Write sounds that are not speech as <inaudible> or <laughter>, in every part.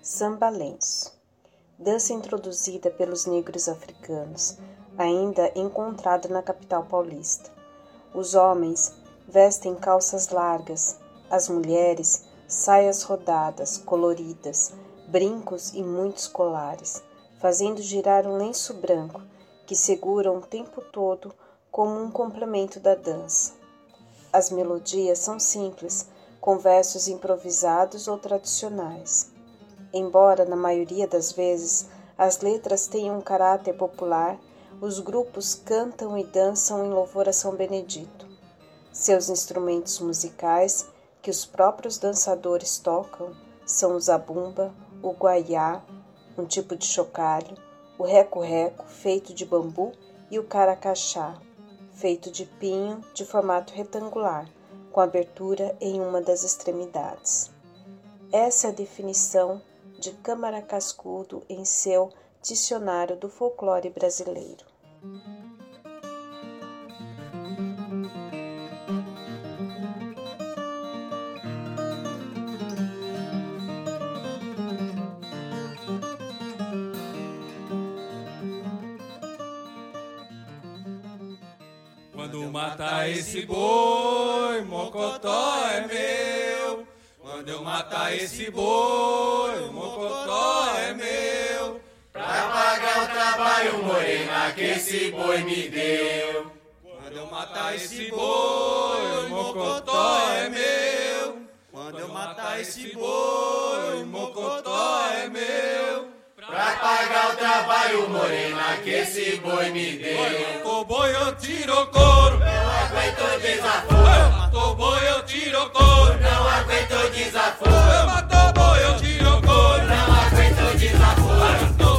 Sambalenço dança introduzida pelos negros africanos, ainda encontrada na capital paulista. Os homens vestem calças largas, as mulheres saias rodadas, coloridas, brincos e muitos colares, fazendo girar um lenço branco que seguram o tempo todo como um complemento da dança. As melodias são simples, com versos improvisados ou tradicionais. Embora, na maioria das vezes, as letras tenham um caráter popular, os grupos cantam e dançam em louvor a São Benedito. Seus instrumentos musicais, que os próprios dançadores tocam, são o zabumba, o guaiá, um tipo de chocalho, o reco-reco, feito de bambu, e o caracachá, feito de pinho de formato retangular, com abertura em uma das extremidades. Essa é a definição de Câmara Cascudo em seu Dicionário do Folclore Brasileiro. Matar esse boi, Mocotó é meu. Quando eu matar esse boi, Mocotó é meu. Pra pagar o trabalho, morena, que esse boi me deu. Quando eu matar esse boi, Mocotó é meu. Quando eu matar esse boi, Mocotó é meu. Pra pagar o trabalho, morena, que esse boi me deu. Matou boi, eu tiro couro. Não aguento desaforo. Matou boi, eu tiro couro. Não aguento desaforo. Matou boi, eu tiro couro. Não aguento desaforo.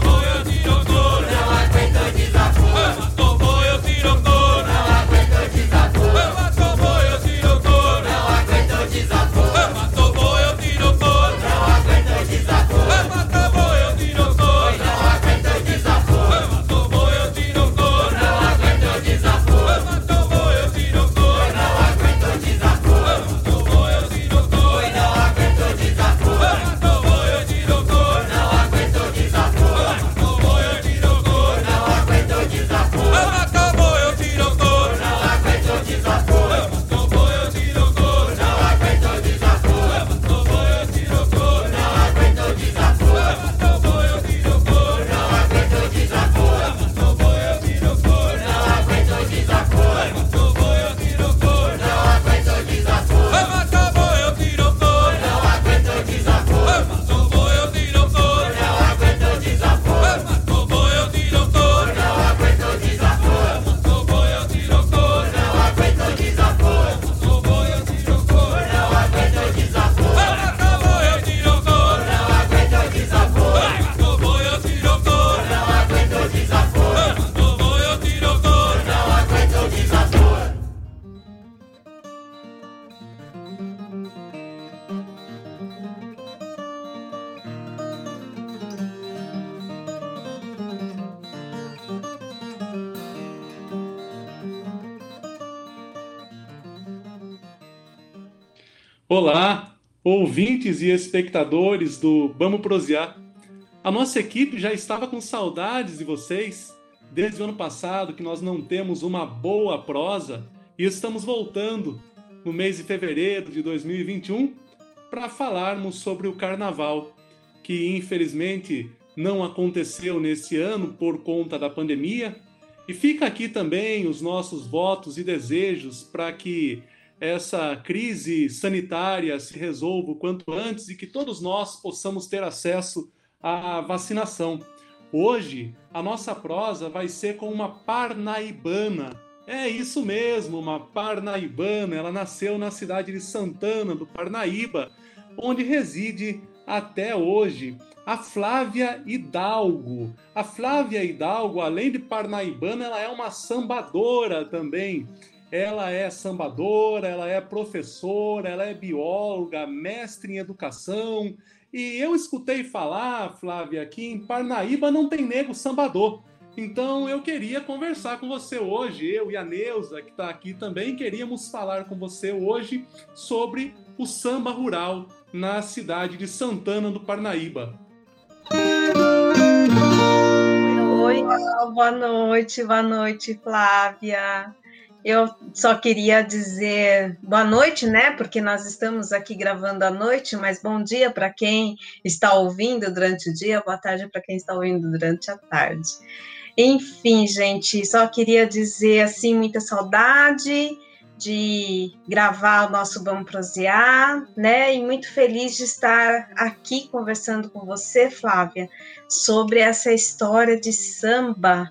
Ouvintes e espectadores do Vamos Prosear. A nossa equipe já estava com saudades de vocês desde o ano passado que nós não temos uma boa prosa e estamos voltando no mês de fevereiro de 2021 para falarmos sobre o carnaval, que infelizmente não aconteceu nesse ano por conta da pandemia. E fica aqui também os nossos votos e desejos para que essa crise sanitária se resolva o quanto antes e que todos nós possamos ter acesso à vacinação. Hoje, a nossa prosa vai ser com uma parnaibana. É isso mesmo, uma parnaibana. Ela nasceu na cidade de Santana, do Parnaíba, onde reside até hoje a Flávia Hidalgo. A Flávia Hidalgo, além de parnaibana, ela é uma sambadora também. Ela é sambadora, ela é professora, ela é bióloga, mestre em educação. E eu escutei falar, Flávia, que em Parnaíba não tem nego sambador. Então eu queria conversar com você hoje, eu e a Neuza, que está aqui também, queríamos falar com você hoje sobre o samba rural na cidade de Santana do Parnaíba. Oi, boa noite, boa noite, Flávia. Eu só queria dizer boa noite, né? Porque nós estamos aqui gravando à noite, mas bom dia para quem está ouvindo durante o dia, boa tarde para quem está ouvindo durante a tarde. Enfim, gente, só queria dizer assim, muita saudade de gravar o nosso Vamos Prosear, né? E muito feliz de estar aqui conversando com você, Flávia, sobre essa história de samba,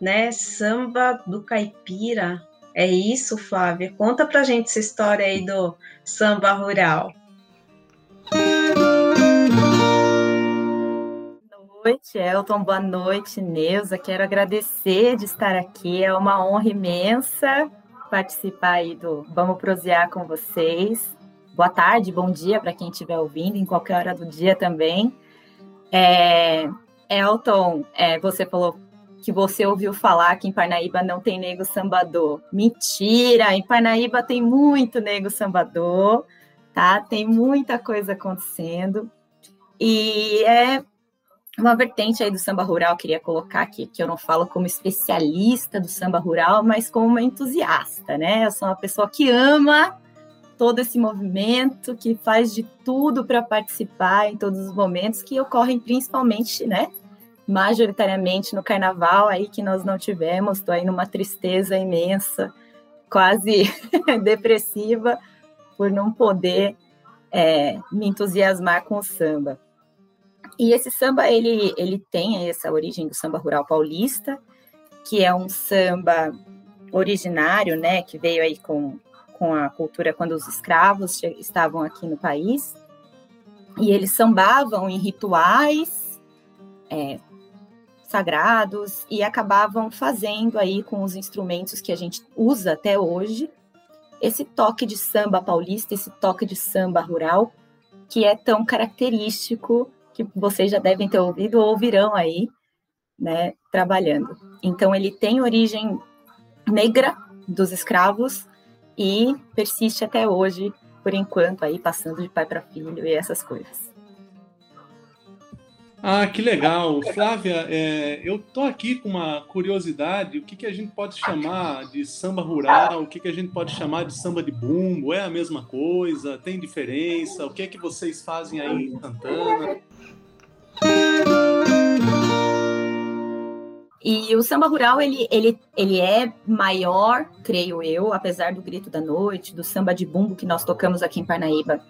né? Samba do caipira, é isso, Flávia? Conta pra gente essa história aí do samba rural. Boa noite, Elton. Boa noite, Neuza. Quero agradecer de estar aqui. É uma honra imensa participar aí do Vamos Prosear com vocês. Boa tarde, bom dia para quem estiver ouvindo, em qualquer hora do dia também. É, Elton, é, você falou que você ouviu falar que em Parnaíba não tem nego sambador. Mentira! Em Parnaíba tem muito nego sambador, tá? Tem muita coisa acontecendo. E é uma vertente aí do samba rural, queria colocar aqui, que eu não falo como especialista do samba rural, mas como uma entusiasta, né? Eu sou uma pessoa que ama todo esse movimento, que faz de tudo para participar em todos os momentos que ocorrem principalmente, né, majoritariamente no carnaval aí que nós não tivemos, estou aí numa tristeza imensa, quase <laughs> depressiva, por não poder é, me entusiasmar com o samba. E esse samba, ele, ele tem essa origem do samba rural paulista, que é um samba originário, né, que veio aí com, com a cultura quando os escravos estavam aqui no país, e eles sambavam em rituais, é, sagrados e acabavam fazendo aí com os instrumentos que a gente usa até hoje esse toque de samba paulista, esse toque de samba rural que é tão característico que vocês já devem ter ouvido ou ouvirão aí, né, trabalhando. Então ele tem origem negra dos escravos e persiste até hoje, por enquanto aí passando de pai para filho e essas coisas. Ah, que legal. Flávia, é, eu tô aqui com uma curiosidade. O que, que a gente pode chamar de samba rural? O que, que a gente pode chamar de samba de bumbo? É a mesma coisa? Tem diferença? O que é que vocês fazem aí em Santana? E o samba rural, ele, ele, ele é maior, creio eu, apesar do grito da noite, do samba de bumbo que nós tocamos aqui em Parnaíba,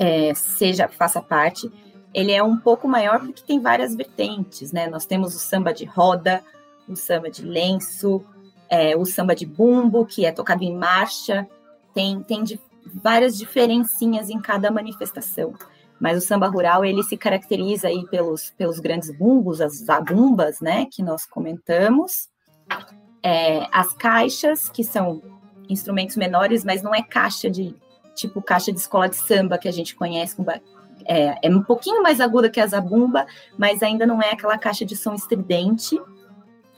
é, seja, faça parte ele é um pouco maior porque tem várias vertentes, né? Nós temos o samba de roda, o samba de lenço, é, o samba de bumbo, que é tocado em marcha, tem, tem de, várias diferencinhas em cada manifestação. Mas o samba rural, ele se caracteriza aí pelos, pelos grandes bumbos, as zabumbas, né, que nós comentamos, é, as caixas, que são instrumentos menores, mas não é caixa de, tipo caixa de escola de samba que a gente conhece com é, é um pouquinho mais aguda que a zabumba, mas ainda não é aquela caixa de som estridente.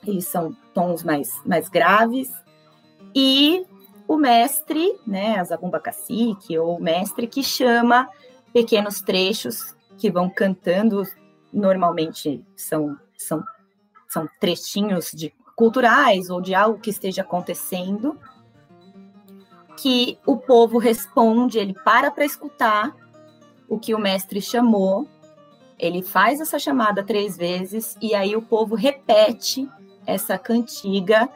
Eles são tons mais, mais graves. E o mestre, né, a zabumba cacique, ou o mestre que chama pequenos trechos que vão cantando, normalmente são, são, são trechinhos de culturais ou de algo que esteja acontecendo, que o povo responde, ele para para escutar o que o mestre chamou, ele faz essa chamada três vezes e aí o povo repete essa cantiga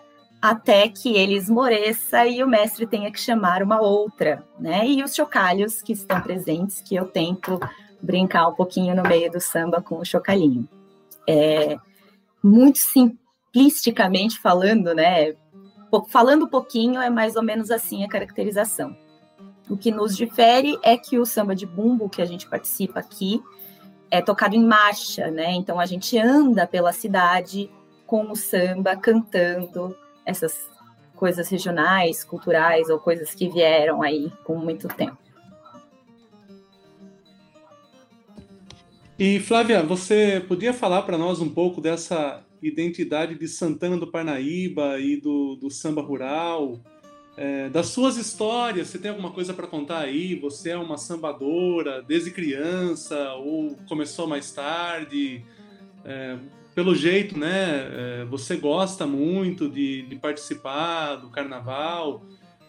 até que ele esmoreça e o mestre tenha que chamar uma outra, né? E os chocalhos que estão presentes, que eu tento brincar um pouquinho no meio do samba com o chocalhinho. É, muito simplisticamente falando, né? Falando um pouquinho, é mais ou menos assim a caracterização. O que nos difere é que o samba de bumbo que a gente participa aqui é tocado em marcha, né? Então a gente anda pela cidade com o samba cantando essas coisas regionais, culturais ou coisas que vieram aí com muito tempo. E Flávia, você podia falar para nós um pouco dessa identidade de Santana do Parnaíba e do, do samba rural, é, das suas histórias? Você tem alguma coisa para contar aí? Você é uma sambadora desde criança ou começou mais tarde? É, pelo jeito, né? É, você gosta muito de, de participar do carnaval.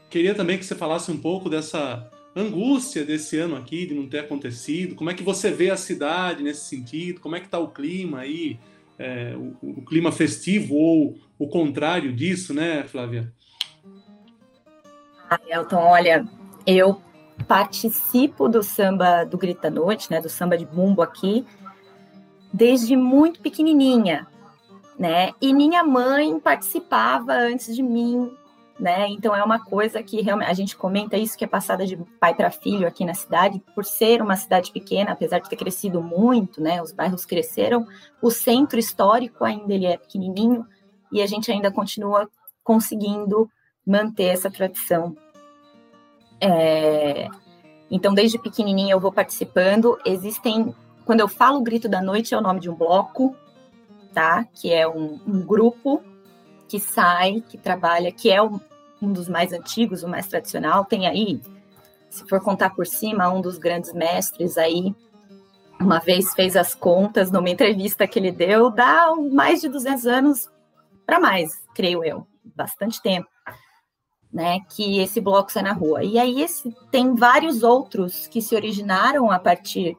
Queria também que você falasse um pouco dessa angústia desse ano aqui de não ter acontecido? Como é que você vê a cidade nesse sentido? Como é que está o clima aí? É, o, o, clima festivo ou o contrário disso, né, Flávia? Ah, Elton, olha, eu participo do samba do Grita Noite, né, do samba de bumbo aqui, desde muito pequenininha, né? E minha mãe participava antes de mim né? Então é uma coisa que realmente a gente comenta isso que é passada de pai para filho aqui na cidade, por ser uma cidade pequena, apesar de ter crescido muito, né? Os bairros cresceram, o centro histórico ainda ele é pequenininho e a gente ainda continua conseguindo manter essa tradição. É... Então desde pequenininha eu vou participando. Existem, quando eu falo Grito da Noite é o nome de um bloco, tá? Que é um, um grupo que sai, que trabalha, que é um, um dos mais antigos, o mais tradicional, tem aí, se for contar por cima, um dos grandes mestres aí, uma vez fez as contas numa entrevista que ele deu, dá mais de 200 anos para mais, creio eu, bastante tempo, né, que esse bloco sai na rua. E aí esse, tem vários outros que se originaram a partir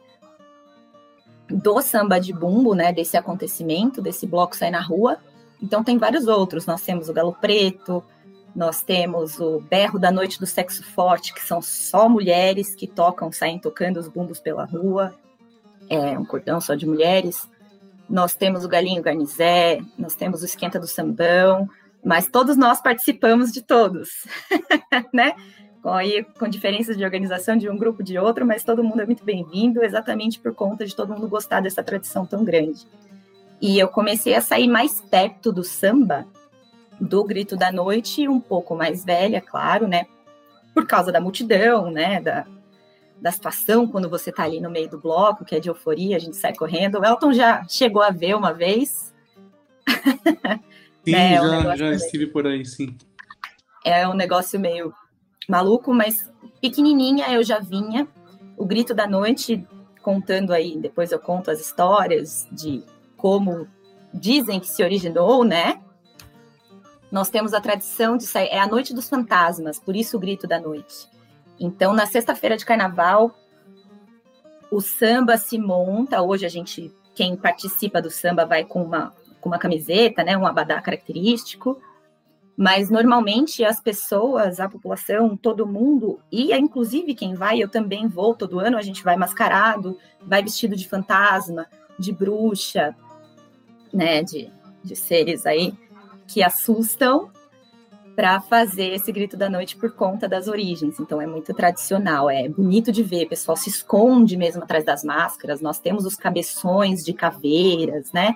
do samba de bumbo, né, desse acontecimento, desse bloco sai na rua, então, tem vários outros. Nós temos o Galo Preto, nós temos o Berro da Noite do Sexo Forte, que são só mulheres que tocam, saem tocando os bumbos pela rua. É um cordão só de mulheres. Nós temos o Galinho Garnizé, nós temos o Esquenta do Sambão, mas todos nós participamos de todos, <laughs> né? Com, aí, com diferenças de organização de um grupo de outro, mas todo mundo é muito bem-vindo, exatamente por conta de todo mundo gostar dessa tradição tão grande. E eu comecei a sair mais perto do samba, do grito da noite, um pouco mais velha, claro, né? Por causa da multidão, né? Da, da situação quando você tá ali no meio do bloco, que é de euforia, a gente sai correndo. O Elton já chegou a ver uma vez. <laughs> Sim, né? já, um já estive por aí, sim. É um negócio meio maluco, mas pequenininha eu já vinha. O grito da noite, contando aí, depois eu conto as histórias de como dizem que se originou, né? Nós temos a tradição de sair, é a noite dos fantasmas, por isso o grito da noite. Então, na sexta-feira de carnaval, o samba se monta. Hoje a gente, quem participa do samba vai com uma, com uma camiseta, né, um abadá característico. Mas normalmente as pessoas, a população, todo mundo, e inclusive quem vai, eu também vou todo ano, a gente vai mascarado, vai vestido de fantasma, de bruxa, né, de, de seres aí que assustam para fazer esse grito da noite por conta das origens. Então é muito tradicional, é bonito de ver, o pessoal se esconde mesmo atrás das máscaras. Nós temos os cabeções de caveiras, né?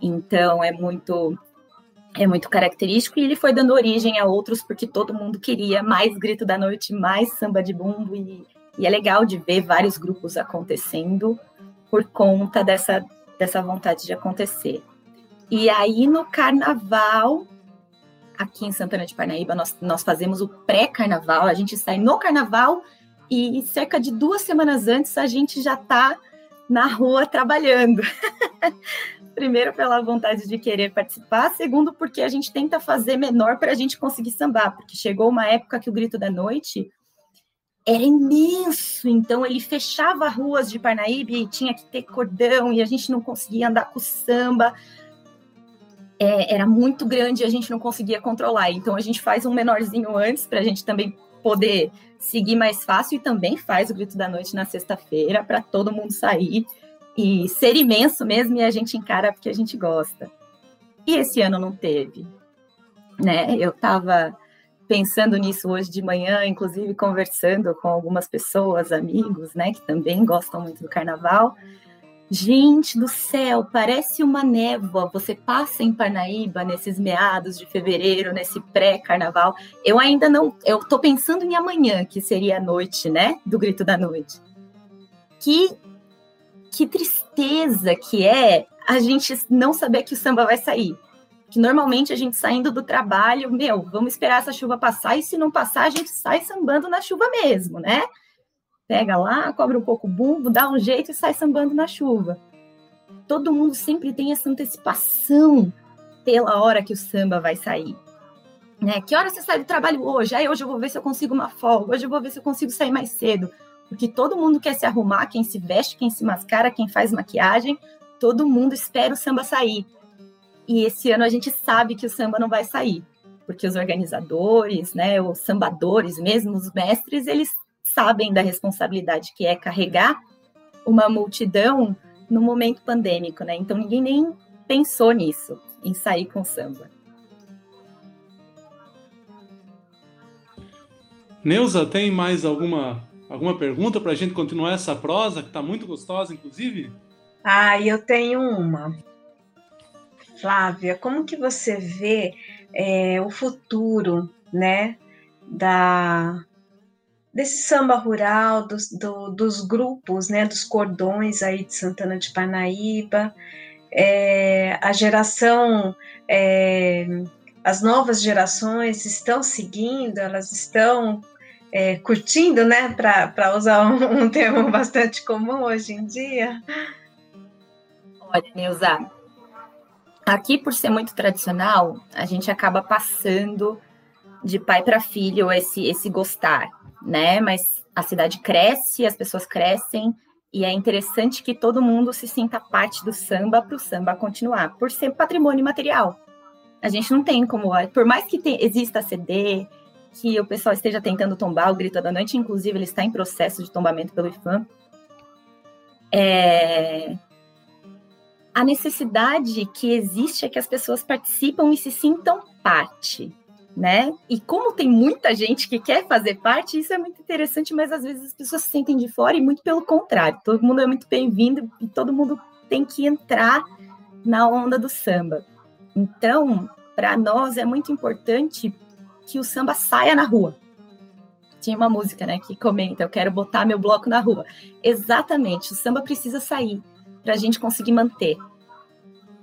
Então é muito é muito característico e ele foi dando origem a outros porque todo mundo queria mais grito da noite, mais samba de bumbo e, e é legal de ver vários grupos acontecendo por conta dessa dessa vontade de acontecer. E aí no carnaval, aqui em Santana de Parnaíba, nós, nós fazemos o pré-carnaval, a gente sai no carnaval e cerca de duas semanas antes a gente já está na rua trabalhando. <laughs> Primeiro, pela vontade de querer participar, segundo, porque a gente tenta fazer menor para a gente conseguir sambar, porque chegou uma época que o Grito da Noite era imenso, então ele fechava ruas de Parnaíba e tinha que ter cordão e a gente não conseguia andar com samba. É, era muito grande e a gente não conseguia controlar. Então a gente faz um menorzinho antes para a gente também poder seguir mais fácil e também faz o grito da noite na sexta-feira para todo mundo sair e ser imenso mesmo e a gente encara porque a gente gosta. E esse ano não teve, né? Eu estava pensando nisso hoje de manhã, inclusive conversando com algumas pessoas, amigos, né, que também gostam muito do carnaval. Gente do céu, parece uma névoa. Você passa em Parnaíba nesses meados de fevereiro, nesse pré-carnaval. Eu ainda não. Eu tô pensando em amanhã, que seria a noite, né? Do grito da noite. Que, que tristeza que é a gente não saber que o samba vai sair. Que normalmente a gente saindo do trabalho, meu, vamos esperar essa chuva passar, e se não passar, a gente sai sambando na chuva mesmo, né? Pega lá, cobre um pouco o bumbo, dá um jeito e sai sambando na chuva. Todo mundo sempre tem essa antecipação pela hora que o samba vai sair. Né? Que hora você sai do trabalho hoje? Aí hoje eu vou ver se eu consigo uma folga, hoje eu vou ver se eu consigo sair mais cedo. Porque todo mundo quer se arrumar, quem se veste, quem se mascara, quem faz maquiagem, todo mundo espera o samba sair. E esse ano a gente sabe que o samba não vai sair, porque os organizadores, né, os sambadores, mesmo os mestres, eles sabem da responsabilidade que é carregar uma multidão no momento pandêmico, né? Então ninguém nem pensou nisso, em sair com samba. Neuza, tem mais alguma alguma pergunta para a gente continuar essa prosa que está muito gostosa, inclusive? Ah, eu tenho uma. Flávia, como que você vê é, o futuro, né, da desse samba rural, dos, do, dos grupos, né, dos cordões aí de Santana de Parnaíba, é, a geração, é, as novas gerações estão seguindo, elas estão é, curtindo, né, para usar um, <laughs> um, termo bastante comum hoje em dia. Olha, Neuza, aqui por ser muito tradicional, a gente acaba passando de pai para filho esse, esse gostar né? Mas a cidade cresce, as pessoas crescem, e é interessante que todo mundo se sinta parte do samba para o samba continuar, por ser patrimônio material. A gente não tem como, por mais que exista CD, que o pessoal esteja tentando tombar o Grito da Noite, inclusive ele está em processo de tombamento pelo IFAM, é... a necessidade que existe é que as pessoas participam e se sintam parte, né? E como tem muita gente que quer fazer parte, isso é muito interessante, mas às vezes as pessoas se sentem de fora e muito pelo contrário. Todo mundo é muito bem-vindo e todo mundo tem que entrar na onda do samba. Então, para nós é muito importante que o samba saia na rua. Tinha uma música, né, que comenta: "Eu quero botar meu bloco na rua". Exatamente, o samba precisa sair para a gente conseguir manter.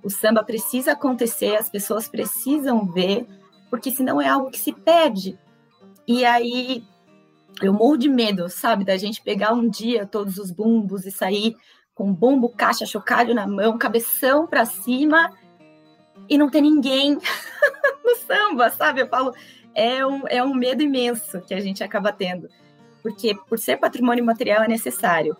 O samba precisa acontecer, as pessoas precisam ver porque senão é algo que se perde. E aí eu morro de medo, sabe, da gente pegar um dia todos os bumbos e sair com bombo, caixa, chocalho na mão, cabeção para cima e não ter ninguém <laughs> no samba, sabe? Eu falo, é um, é um medo imenso que a gente acaba tendo, porque por ser patrimônio material é necessário.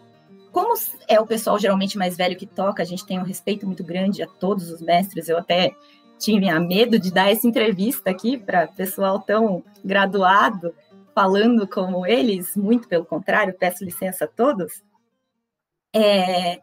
Como é o pessoal geralmente mais velho que toca, a gente tem um respeito muito grande a todos os mestres, eu até tinha medo de dar essa entrevista aqui para pessoal tão graduado, falando como eles, muito pelo contrário, peço licença a todos. É,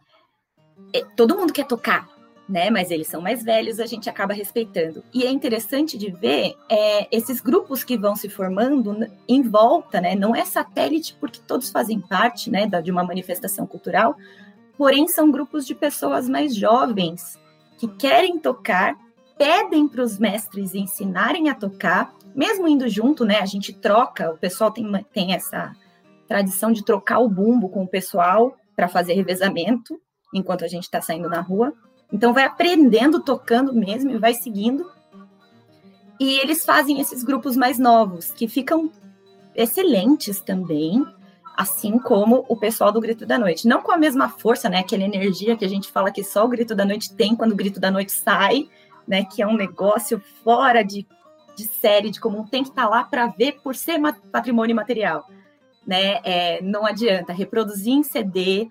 é, todo mundo quer tocar, né? Mas eles são mais velhos, a gente acaba respeitando. E é interessante de ver é, esses grupos que vão se formando em volta, né? Não é satélite porque todos fazem parte, né, de uma manifestação cultural, porém são grupos de pessoas mais jovens que querem tocar pedem para os mestres ensinarem a tocar, mesmo indo junto, né? A gente troca, o pessoal tem, tem essa tradição de trocar o bumbo com o pessoal para fazer revezamento enquanto a gente está saindo na rua. Então vai aprendendo tocando mesmo e vai seguindo. E eles fazem esses grupos mais novos, que ficam excelentes também, assim como o pessoal do Grito da Noite. Não com a mesma força, né? Aquela energia que a gente fala que só o Grito da Noite tem quando o Grito da Noite sai, né, que é um negócio fora de, de série, de comum, tem que estar tá lá para ver por ser patrimônio material. Né? É, não adianta, reproduzir em CD,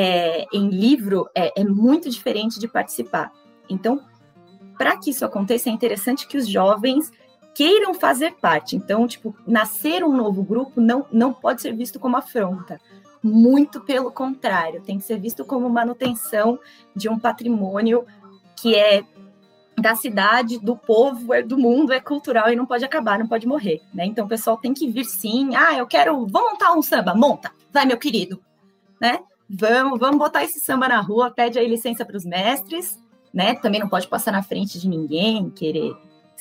é, em livro, é, é muito diferente de participar. Então, para que isso aconteça, é interessante que os jovens queiram fazer parte. Então, tipo, nascer um novo grupo não, não pode ser visto como afronta. Muito pelo contrário, tem que ser visto como manutenção de um patrimônio que é da cidade, do povo, é do mundo, é cultural e não pode acabar, não pode morrer, né? Então o pessoal tem que vir sim. Ah, eu quero, vou montar um samba, monta, vai meu querido, né? Vamos, vamos botar esse samba na rua, pede aí licença para os mestres, né? Também não pode passar na frente de ninguém, querer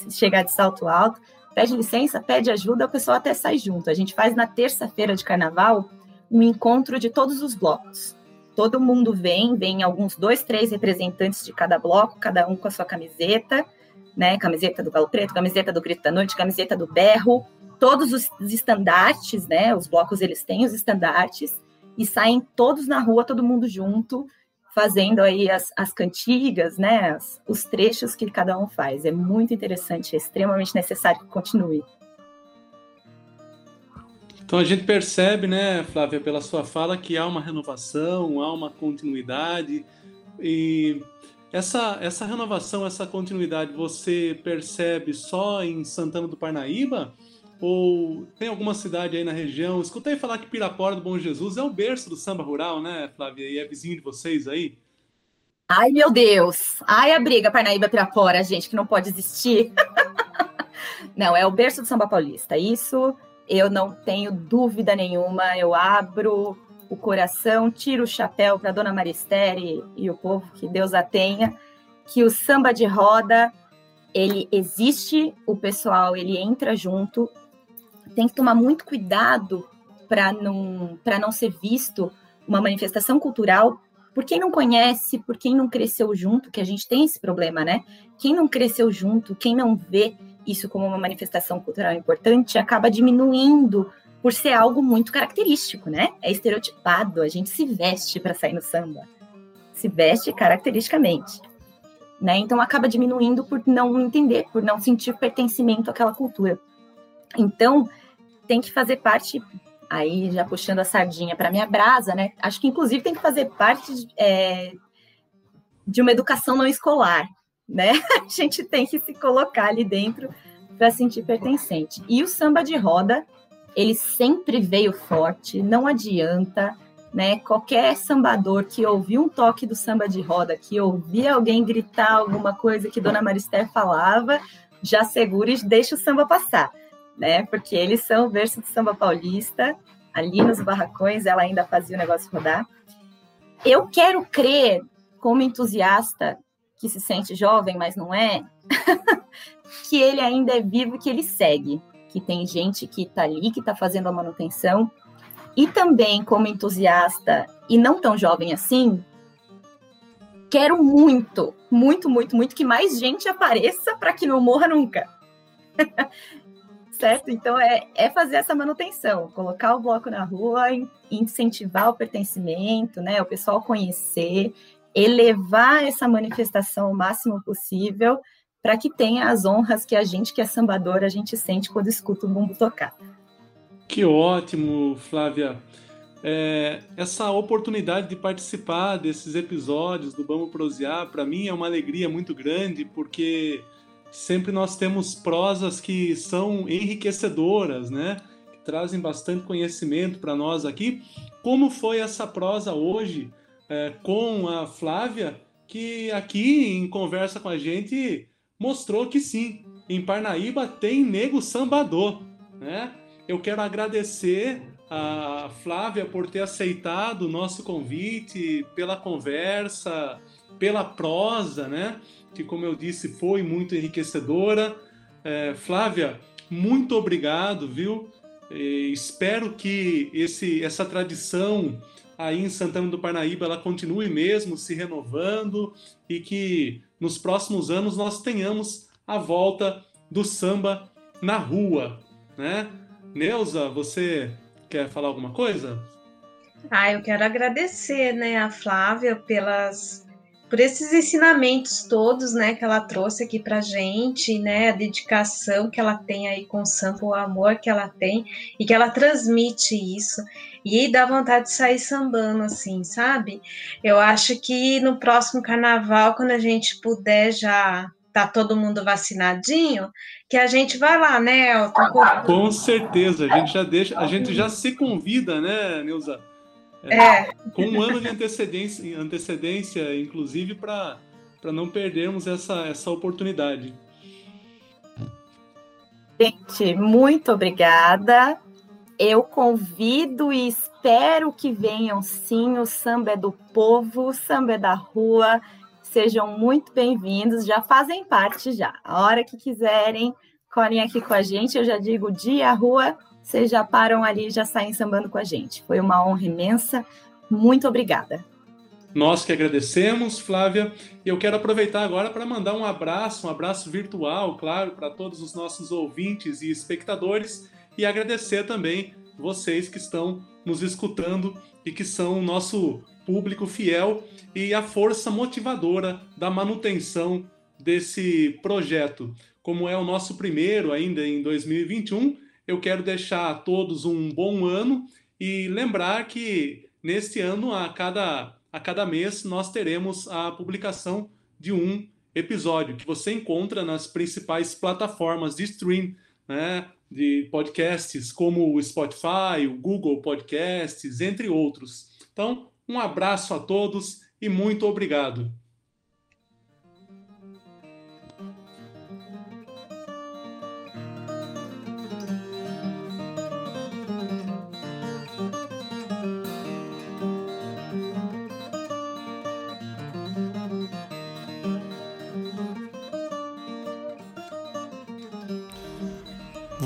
chegar de salto alto. Pede licença, pede ajuda, o pessoal até sai junto. A gente faz na terça-feira de carnaval um encontro de todos os blocos. Todo mundo vem, vem alguns dois, três representantes de cada bloco, cada um com a sua camiseta, né? Camiseta do Galo Preto, camiseta do Grito da Noite, camiseta do Berro, todos os estandartes, né? Os blocos eles têm os estandartes e saem todos na rua, todo mundo junto, fazendo aí as, as cantigas, né? Os trechos que cada um faz. É muito interessante, é extremamente necessário que continue. Então a gente percebe, né, Flávia, pela sua fala, que há uma renovação, há uma continuidade. E essa, essa renovação, essa continuidade, você percebe só em Santana do Parnaíba? Ou tem alguma cidade aí na região? Escutei falar que Pirapora do Bom Jesus é o berço do samba rural, né, Flávia? E é vizinho de vocês aí? Ai, meu Deus! Ai, a briga Parnaíba-Pirapora, gente, que não pode existir. <laughs> não, é o berço do samba paulista. Isso eu não tenho dúvida nenhuma. Eu abro o coração, tiro o chapéu para Dona Maristere e o povo, que Deus a tenha, que o samba de roda ele existe, o pessoal ele entra junto, tem que tomar muito cuidado para não, não ser visto uma manifestação cultural por quem não conhece, por quem não cresceu junto, que a gente tem esse problema, né? Quem não cresceu junto, quem não vê isso como uma manifestação cultural importante, acaba diminuindo por ser algo muito característico, né? É estereotipado, a gente se veste para sair no samba. Se veste caracteristicamente. Né? Então acaba diminuindo por não entender, por não sentir pertencimento àquela cultura. Então, tem que fazer parte, aí já puxando a sardinha para minha brasa, né? Acho que inclusive tem que fazer parte de, é, de uma educação não escolar, né? <laughs> A gente tem que se colocar ali dentro para sentir pertencente. E o samba de roda, ele sempre veio forte, não adianta, né? Qualquer sambador que ouviu um toque do samba de roda, que ouvia alguém gritar alguma coisa que Dona Maristé falava, já segura e deixa o samba passar né? Porque eles são o berço do samba paulista, ali nos barracões ela ainda fazia o negócio rodar. Eu quero crer, como entusiasta que se sente jovem, mas não é, <laughs> que ele ainda é vivo, que ele segue, que tem gente que está ali, que está fazendo a manutenção, e também como entusiasta e não tão jovem assim, quero muito, muito, muito, muito que mais gente apareça para que não morra nunca. <laughs> certo? Então é, é fazer essa manutenção, colocar o bloco na rua, incentivar o pertencimento, né? O pessoal conhecer, elevar essa manifestação o máximo possível para que tenha as honras que a gente que é sambador a gente sente quando escuta o bumbo tocar. Que ótimo, Flávia. É, essa oportunidade de participar desses episódios do Vamos Prosear, para mim é uma alegria muito grande, porque sempre nós temos prosas que são enriquecedoras, né? Que trazem bastante conhecimento para nós aqui. Como foi essa prosa hoje é, com a Flávia, que aqui em conversa com a gente mostrou que sim, em Parnaíba tem nego sambador, né? Eu quero agradecer a Flávia por ter aceitado o nosso convite, pela conversa, pela prosa, né? Que, como eu disse, foi muito enriquecedora. É, Flávia, muito obrigado, viu? E espero que esse, essa tradição aí em Santana do Parnaíba ela continue mesmo se renovando e que nos próximos anos nós tenhamos a volta do samba na rua, né? Neuza, você quer falar alguma coisa? Ah, eu quero agradecer, né, a Flávia pelas por esses ensinamentos todos, né, que ela trouxe aqui pra gente, né, a dedicação que ela tem aí com o samba, o amor que ela tem e que ela transmite isso e dá vontade de sair sambando assim, sabe? Eu acho que no próximo carnaval, quando a gente puder já tá todo mundo vacinadinho, que a gente vai lá, né, Elton? Com certeza, a gente já deixa, a gente já se convida, né, Neuza? É. Com um ano de antecedência, antecedência inclusive, para não perdermos essa, essa oportunidade. Gente, muito obrigada. Eu convido e espero espero que venham sim. O samba é do povo, o samba é da rua. Sejam muito bem-vindos, já fazem parte já. A hora que quiserem, colhem aqui com a gente. Eu já digo dia, rua, vocês já param ali, já saem sambando com a gente. Foi uma honra imensa. Muito obrigada. Nós que agradecemos, Flávia, e eu quero aproveitar agora para mandar um abraço, um abraço virtual, claro, para todos os nossos ouvintes e espectadores e agradecer também vocês que estão nos escutando e que são o nosso público fiel e a força motivadora da manutenção desse projeto. Como é o nosso primeiro ainda em 2021, eu quero deixar a todos um bom ano e lembrar que neste ano, a cada, a cada mês, nós teremos a publicação de um episódio que você encontra nas principais plataformas de stream, né? de podcasts como o Spotify, o Google Podcasts, entre outros. Então, um abraço a todos e muito obrigado.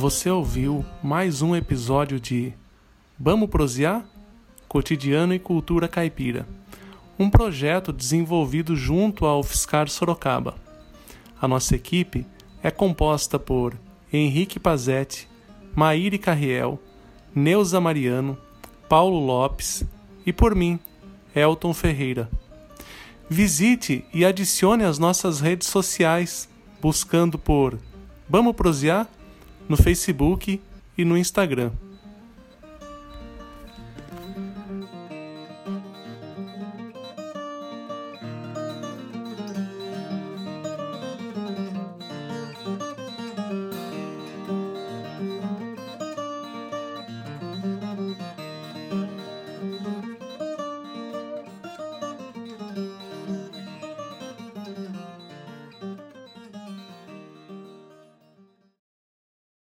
Você ouviu mais um episódio de Vamos Prosear? Cotidiano e Cultura Caipira, um projeto desenvolvido junto ao UFSCar Sorocaba. A nossa equipe é composta por Henrique Pazetti, Maíre Carriel, Neuza Mariano, Paulo Lopes e por mim, Elton Ferreira. Visite e adicione as nossas redes sociais, buscando por Vamos Prosear? No Facebook e no Instagram.